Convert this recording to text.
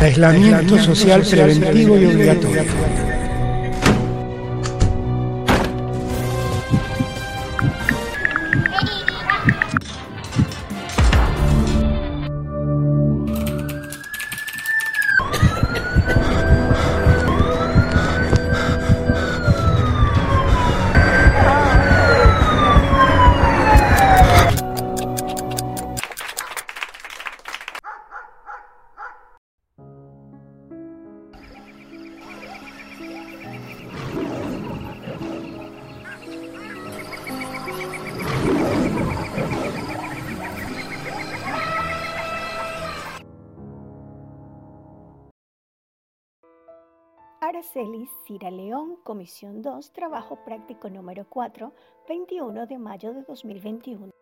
Aislamiento social preventivo y obligatorio. Araceli Cira León, Comisión 2, Trabajo Práctico número 4, 21 de mayo de 2021.